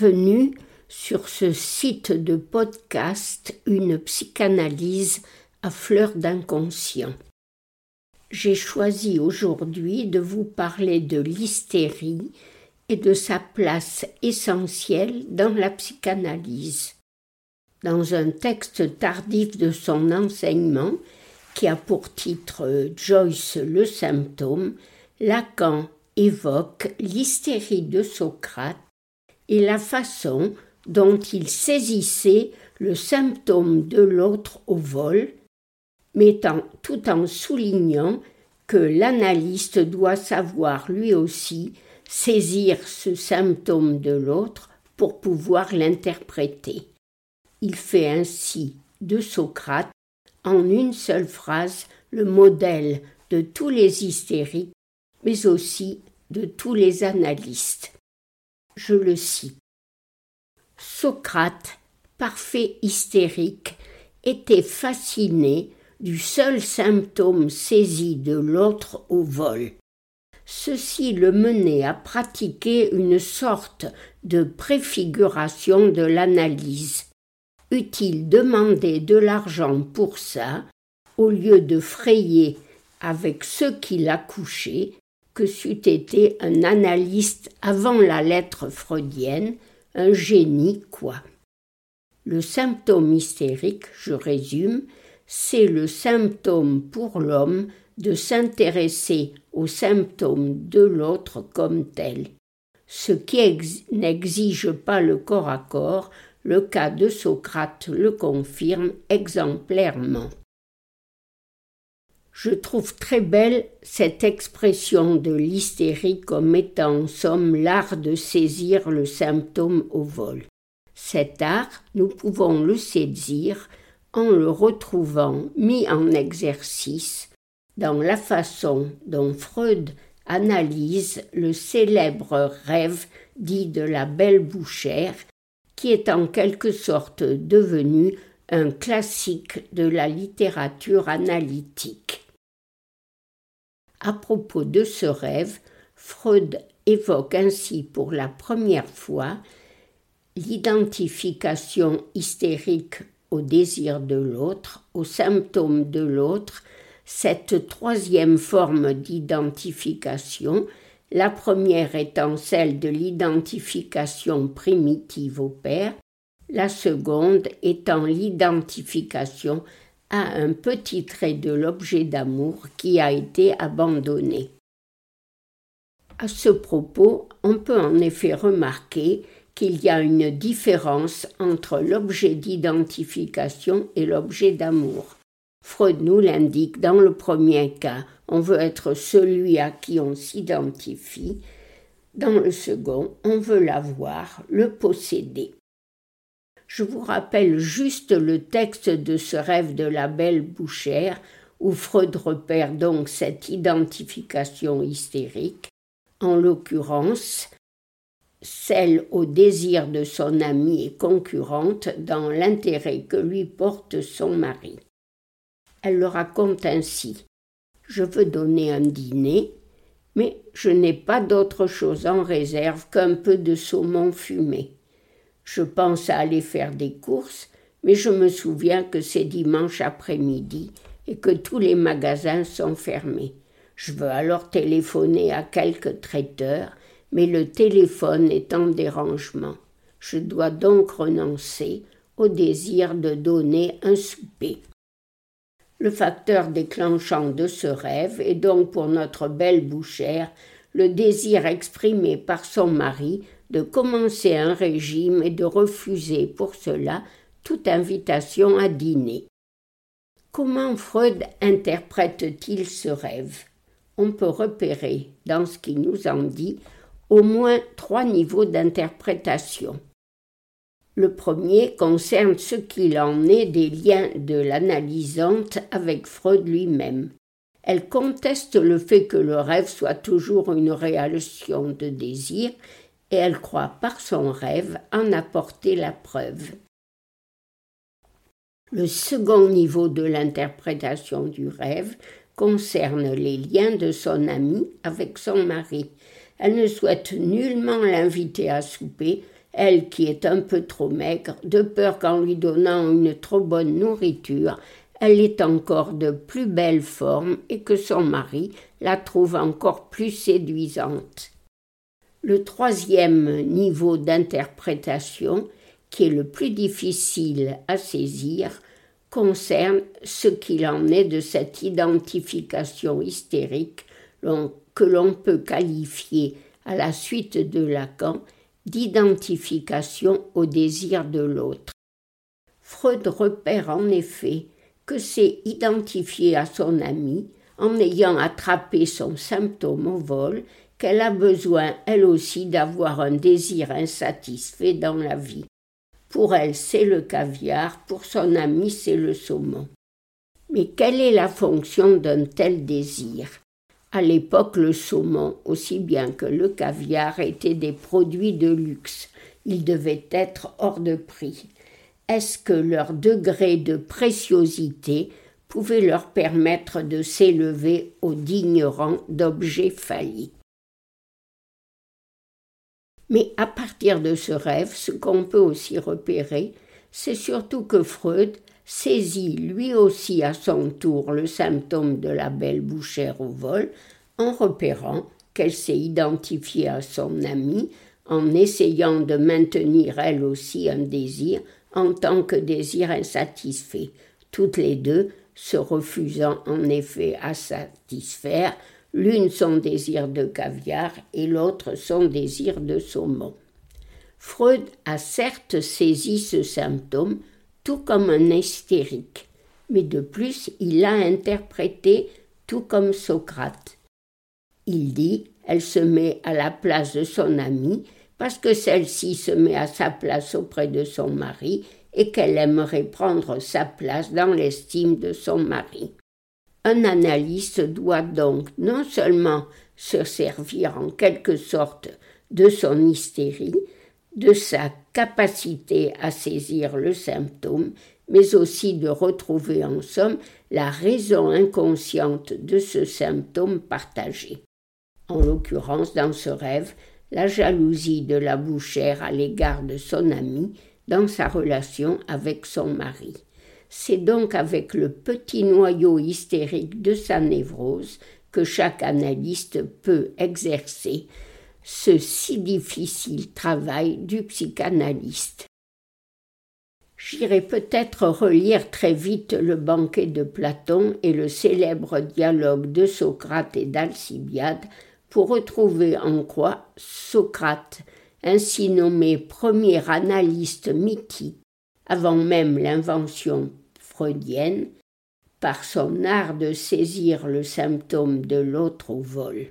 Bienvenue sur ce site de podcast Une psychanalyse à fleur d'inconscient. J'ai choisi aujourd'hui de vous parler de l'hystérie et de sa place essentielle dans la psychanalyse. Dans un texte tardif de son enseignement, qui a pour titre Joyce le symptôme, Lacan évoque l'hystérie de Socrate et la façon dont il saisissait le symptôme de l'autre au vol, mettant tout en soulignant que l'analyste doit savoir lui aussi saisir ce symptôme de l'autre pour pouvoir l'interpréter. Il fait ainsi de Socrate, en une seule phrase, le modèle de tous les hystériques, mais aussi de tous les analystes. Je le cite. Socrate, parfait hystérique, était fasciné du seul symptôme saisi de l'autre au vol. Ceci le menait à pratiquer une sorte de préfiguration de l'analyse. Eût-il demandé de l'argent pour ça, au lieu de frayer avec ceux qui l'a couché, que c'eût été un analyste avant la lettre freudienne, un génie quoi. Le symptôme hystérique, je résume, c'est le symptôme pour l'homme de s'intéresser aux symptômes de l'autre comme tel, ce qui n'exige pas le corps à corps, le cas de Socrate le confirme exemplairement. Je trouve très belle cette expression de l'hystérie comme étant en somme l'art de saisir le symptôme au vol. Cet art, nous pouvons le saisir en le retrouvant mis en exercice dans la façon dont Freud analyse le célèbre rêve dit de la belle bouchère, qui est en quelque sorte devenu un classique de la littérature analytique. À propos de ce rêve, Freud évoque ainsi pour la première fois l'identification hystérique au désir de l'autre, aux symptômes de l'autre, cette troisième forme d'identification, la première étant celle de l'identification primitive au père, la seconde étant l'identification à un petit trait de l'objet d'amour qui a été abandonné. À ce propos, on peut en effet remarquer qu'il y a une différence entre l'objet d'identification et l'objet d'amour. Freud nous l'indique dans le premier cas, on veut être celui à qui on s'identifie, dans le second, on veut l'avoir, le posséder. Je vous rappelle juste le texte de ce rêve de la belle bouchère, où Freud repère donc cette identification hystérique, en l'occurrence celle au désir de son amie et concurrente dans l'intérêt que lui porte son mari. Elle le raconte ainsi. Je veux donner un dîner, mais je n'ai pas d'autre chose en réserve qu'un peu de saumon fumé. Je pense à aller faire des courses, mais je me souviens que c'est dimanche après-midi et que tous les magasins sont fermés. Je veux alors téléphoner à quelque traiteur, mais le téléphone est en dérangement. Je dois donc renoncer au désir de donner un souper. Le facteur déclenchant de ce rêve est donc pour notre belle bouchère le désir exprimé par son mari de commencer un régime et de refuser pour cela toute invitation à dîner. Comment Freud interprète-t-il ce rêve? On peut repérer, dans ce qu'il nous en dit, au moins trois niveaux d'interprétation. Le premier concerne ce qu'il en est des liens de l'analysante avec Freud lui-même. Elle conteste le fait que le rêve soit toujours une réalisation de désir et elle croit par son rêve en apporter la preuve. Le second niveau de l'interprétation du rêve concerne les liens de son amie avec son mari. Elle ne souhaite nullement l'inviter à souper, elle qui est un peu trop maigre, de peur qu'en lui donnant une trop bonne nourriture, elle est encore de plus belle forme et que son mari la trouve encore plus séduisante. Le troisième niveau d'interprétation, qui est le plus difficile à saisir, concerne ce qu'il en est de cette identification hystérique que l'on peut qualifier, à la suite de Lacan, d'identification au désir de l'autre. Freud repère en effet que c'est identifié à son ami, en ayant attrapé son symptôme au vol, qu'elle a besoin elle aussi d'avoir un désir insatisfait dans la vie. Pour elle, c'est le caviar, pour son ami, c'est le saumon. Mais quelle est la fonction d'un tel désir? À l'époque, le saumon, aussi bien que le caviar, étaient des produits de luxe. Ils devaient être hors de prix. Est-ce que leur degré de préciosité pouvait leur permettre de s'élever au digne rang d'objets phalliques mais à partir de ce rêve, ce qu'on peut aussi repérer, c'est surtout que Freud saisit lui aussi à son tour le symptôme de la belle bouchère au vol en repérant qu'elle s'est identifiée à son amie, en essayant de maintenir elle aussi un désir en tant que désir insatisfait, toutes les deux se refusant en effet à satisfaire l'une son désir de caviar et l'autre son désir de saumon. Freud a certes saisi ce symptôme tout comme un hystérique, mais de plus il l'a interprété tout comme Socrate. Il dit elle se met à la place de son amie parce que celle-ci se met à sa place auprès de son mari et qu'elle aimerait prendre sa place dans l'estime de son mari. Un analyste doit donc non seulement se servir en quelque sorte de son hystérie, de sa capacité à saisir le symptôme, mais aussi de retrouver en somme la raison inconsciente de ce symptôme partagé. En l'occurrence, dans ce rêve, la jalousie de la bouchère à l'égard de son ami dans sa relation avec son mari. C'est donc avec le petit noyau hystérique de sa névrose que chaque analyste peut exercer ce si difficile travail du psychanalyste. J'irai peut-être relire très vite le banquet de Platon et le célèbre dialogue de Socrate et d'Alcibiade pour retrouver en quoi Socrate, ainsi nommé premier analyste mythique, avant même l'invention freudienne, par son art de saisir le symptôme de l'autre au vol.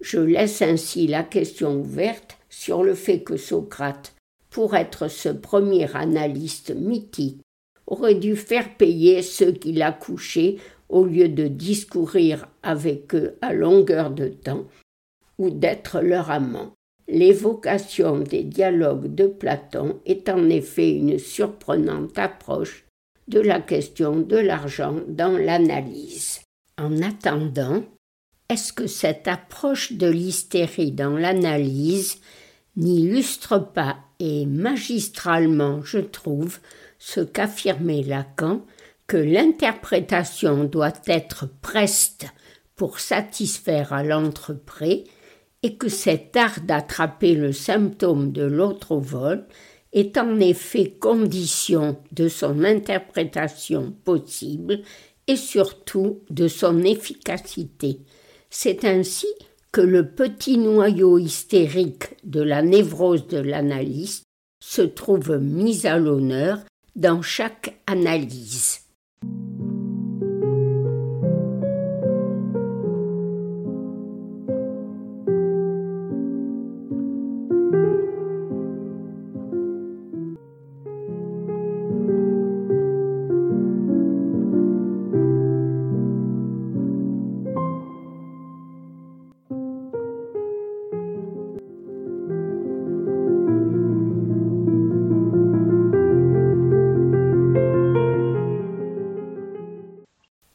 Je laisse ainsi la question ouverte sur le fait que Socrate, pour être ce premier analyste mythique, aurait dû faire payer ceux qu'il a couchés au lieu de discourir avec eux à longueur de temps ou d'être leur amant. L'évocation des dialogues de Platon est en effet une surprenante approche de la question de l'argent dans l'analyse. En attendant, est-ce que cette approche de l'hystérie dans l'analyse n'illustre pas et magistralement, je trouve, ce qu'affirmait Lacan, que l'interprétation doit être preste pour satisfaire à l'entreprise et que cet art d'attraper le symptôme de l'autre au vol est en effet condition de son interprétation possible et surtout de son efficacité. C'est ainsi que le petit noyau hystérique de la névrose de l'analyste se trouve mis à l'honneur dans chaque analyse. thank you